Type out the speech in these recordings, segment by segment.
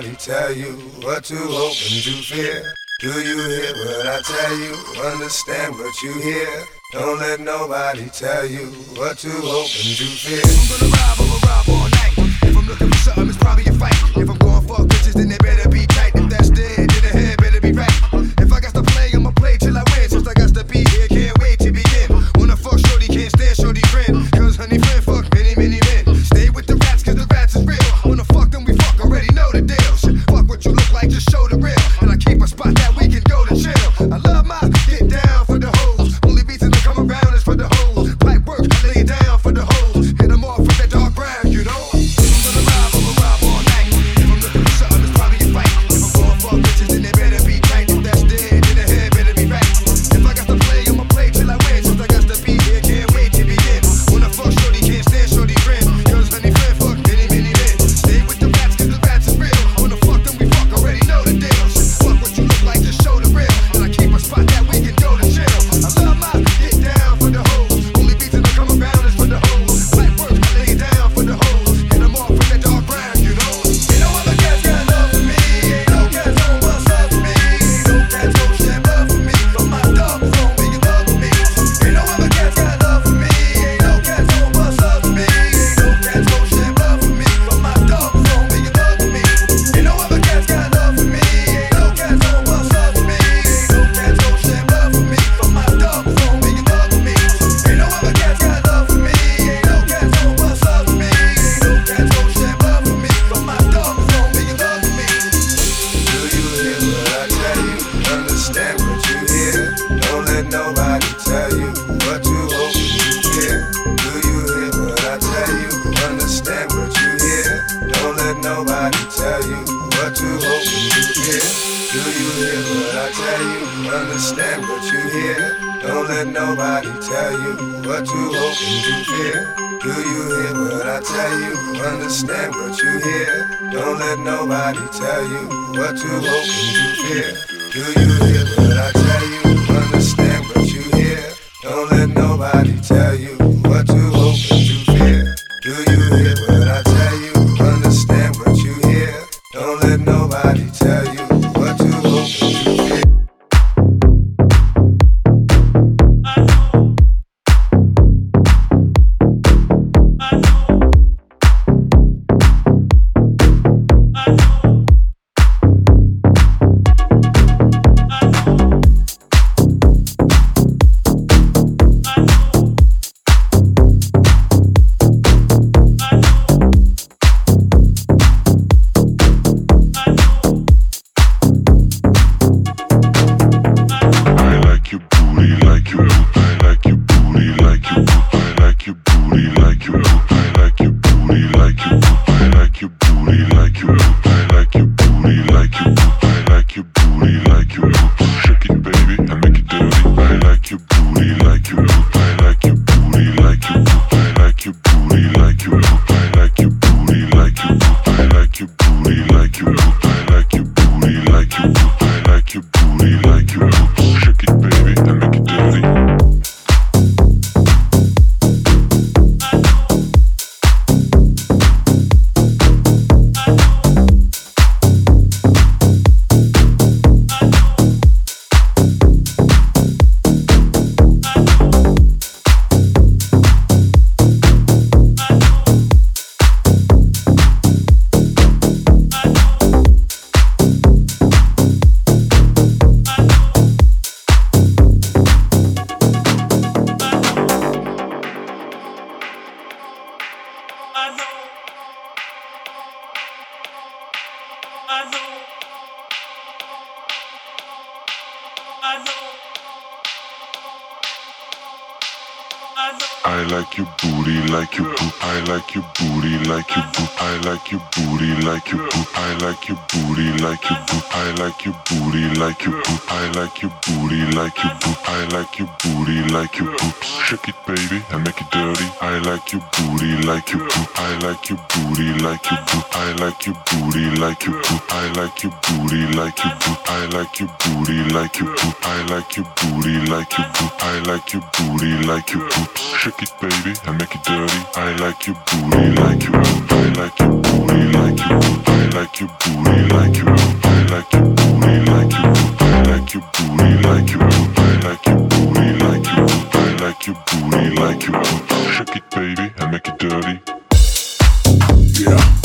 nobody tell you what to hope and to fear. Do you hear what I tell you? Understand what you hear. Don't let nobody tell you what to hope and to fear. I'm gonna rob, I'm gonna rob all night. If I'm looking for something, it's probably a fight. If I'm going for bitches, then they better. like your booty like your boot. I like your booty like your boot. I like your booty like your boot. I like your booty like your boot. I like your booty like your boobs. Shake it, baby, and make it dirty. I like your booty like your boot. I like your booty like your boot. I like your booty like your boot. I like your booty like your boot. I like your booty like your boot. I like your booty like your boot. I like your booty like your boobs. Shake it, baby, and make it dirty. I like your booty like your boot. I like your booty like you like your booty like you like your booty like you like your booty like you like your booty like your booty shake it baby and make it dirty yeah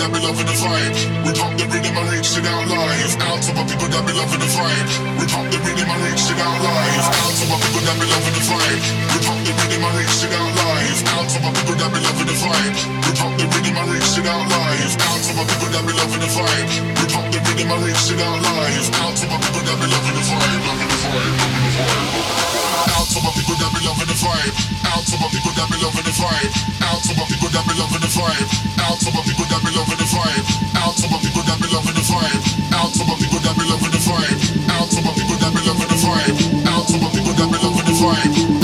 that be loving the vibe. We pop the rhythm and reach it out live. Out to my people that be loving the vibe. We pop the rhythm and reach it out live. Out for my people that be loving the vibe. We pop the rhythm and reach it out live. Out for my people that be loving the vibe. We pop the rhythm and reach it out live. Out for my people that be loving the vibe. We pop the rhythm and reach it out live. Out for my people that be loving the vibe. Loving the vibe. Loving the vibe. Out for my people that be loving the vibe. Out to my people that be loving the vibe. Out to my people that be loving the vibe. Out to my people that be loving the vibe. Out to my people that be loving the vibe. Out to my people that be loving the vibe. Out to my people that be loving the vibe. Out to my people that be loving the vibe.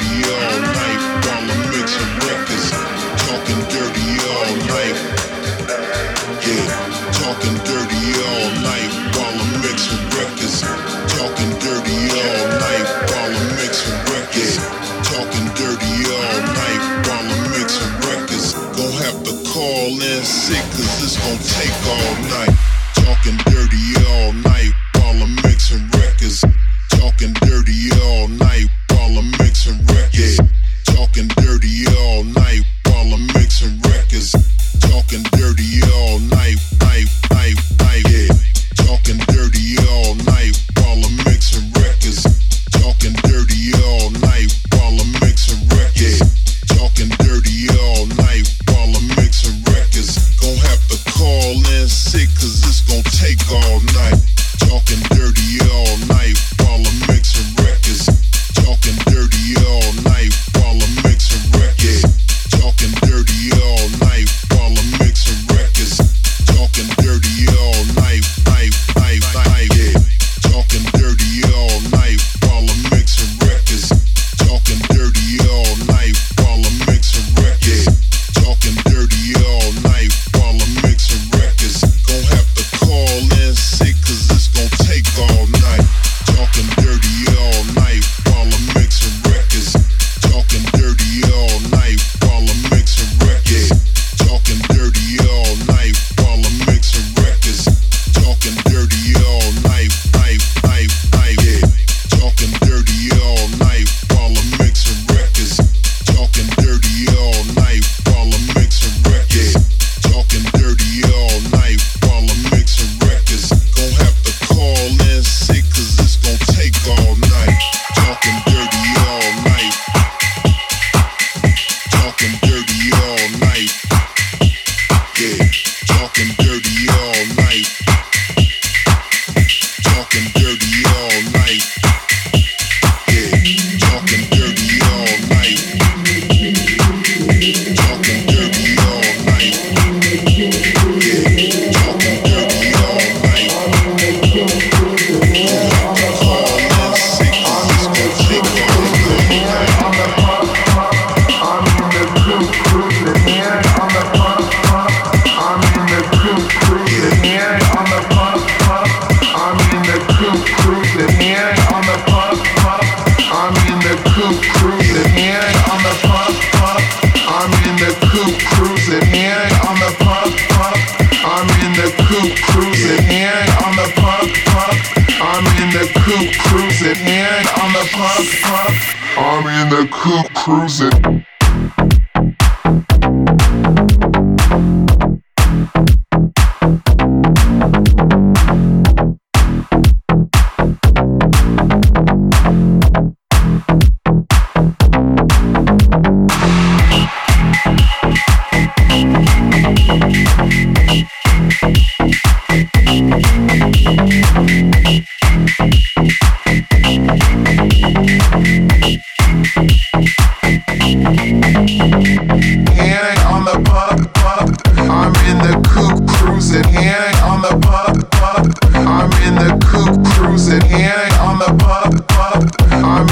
Yo.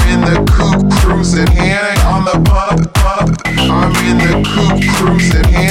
in the coupe cruising, hand on the pop pop. I'm in the coupe cruising, hand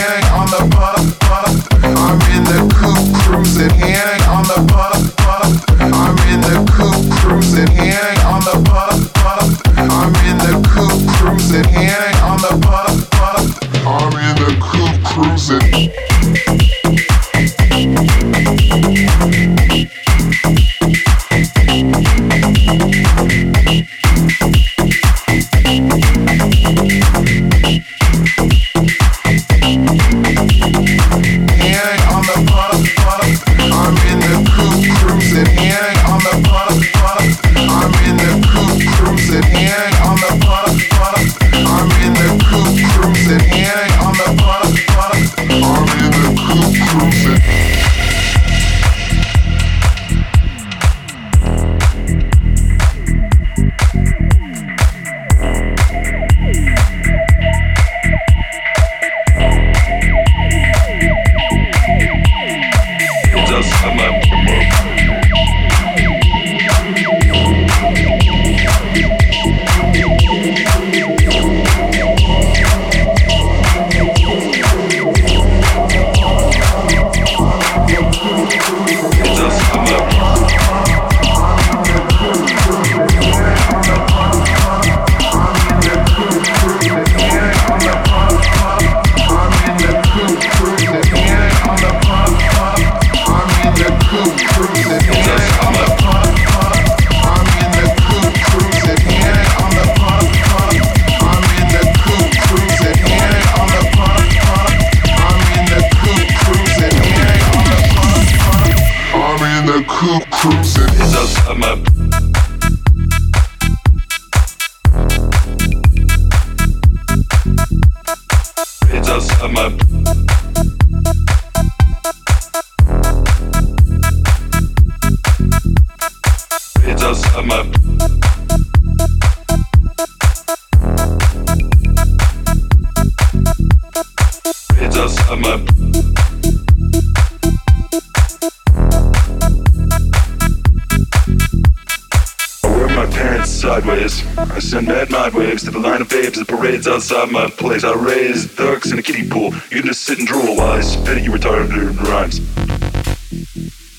cool cruising. It's us, sideways. I send mad mind waves to the line of babes that parades outside my place. I raise ducks in a kiddie pool. You can just sit and drool while I spit at you retarded rhymes.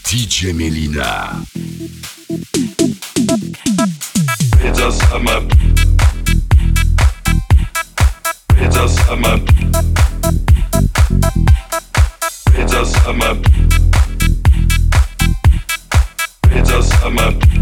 DJ Melyna. It's us, I'm up. It's us, I'm up. It's us, I'm up. It's us, I'm up.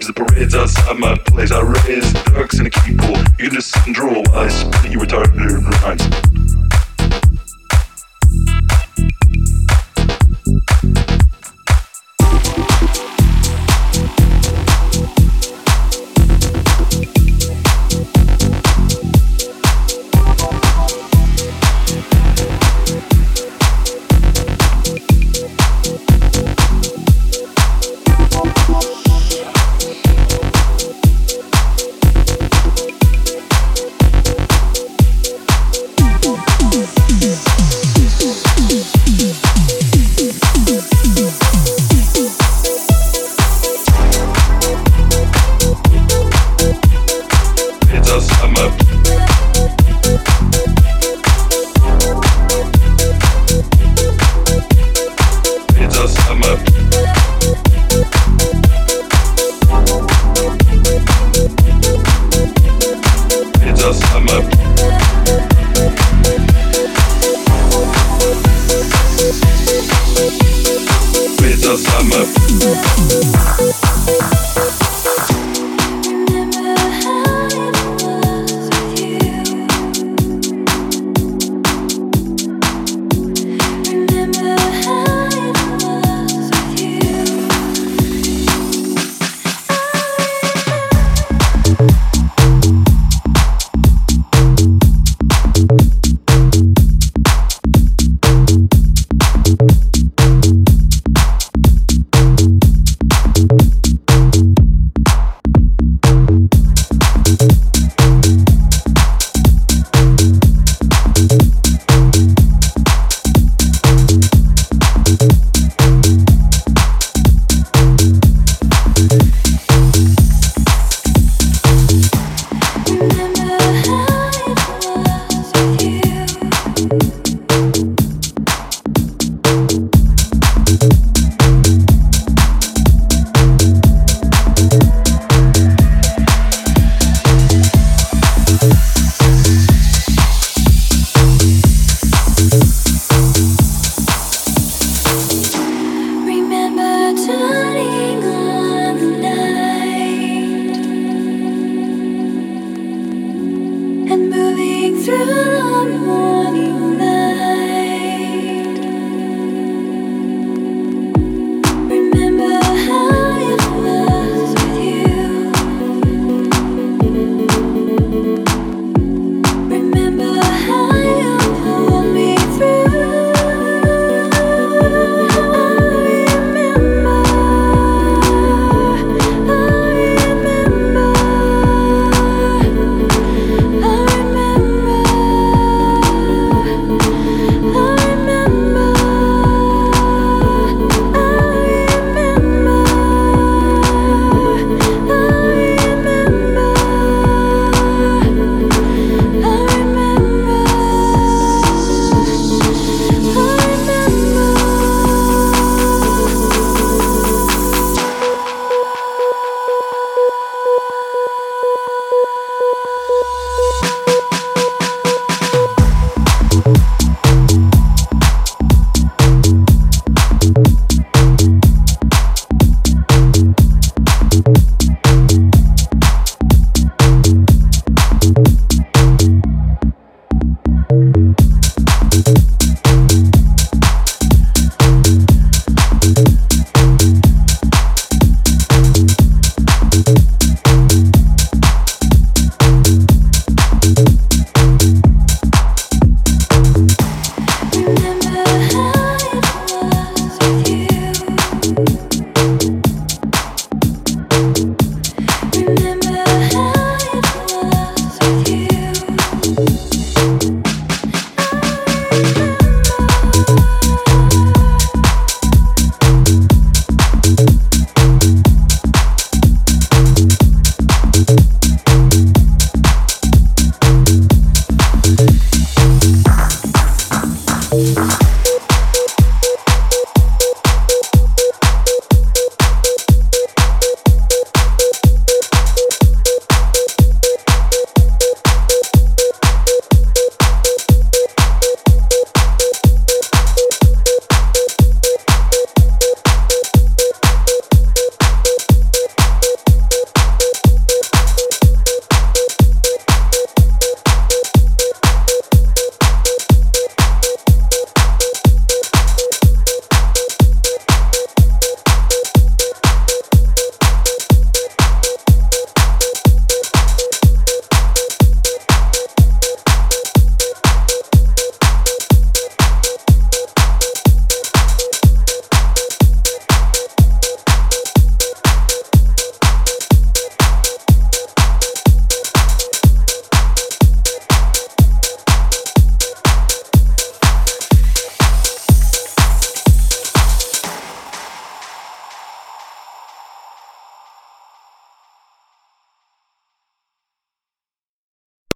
The parades outside my place. I raise ducks in a kiddie pool. You can just sit and drool I spit you retarded rhymes.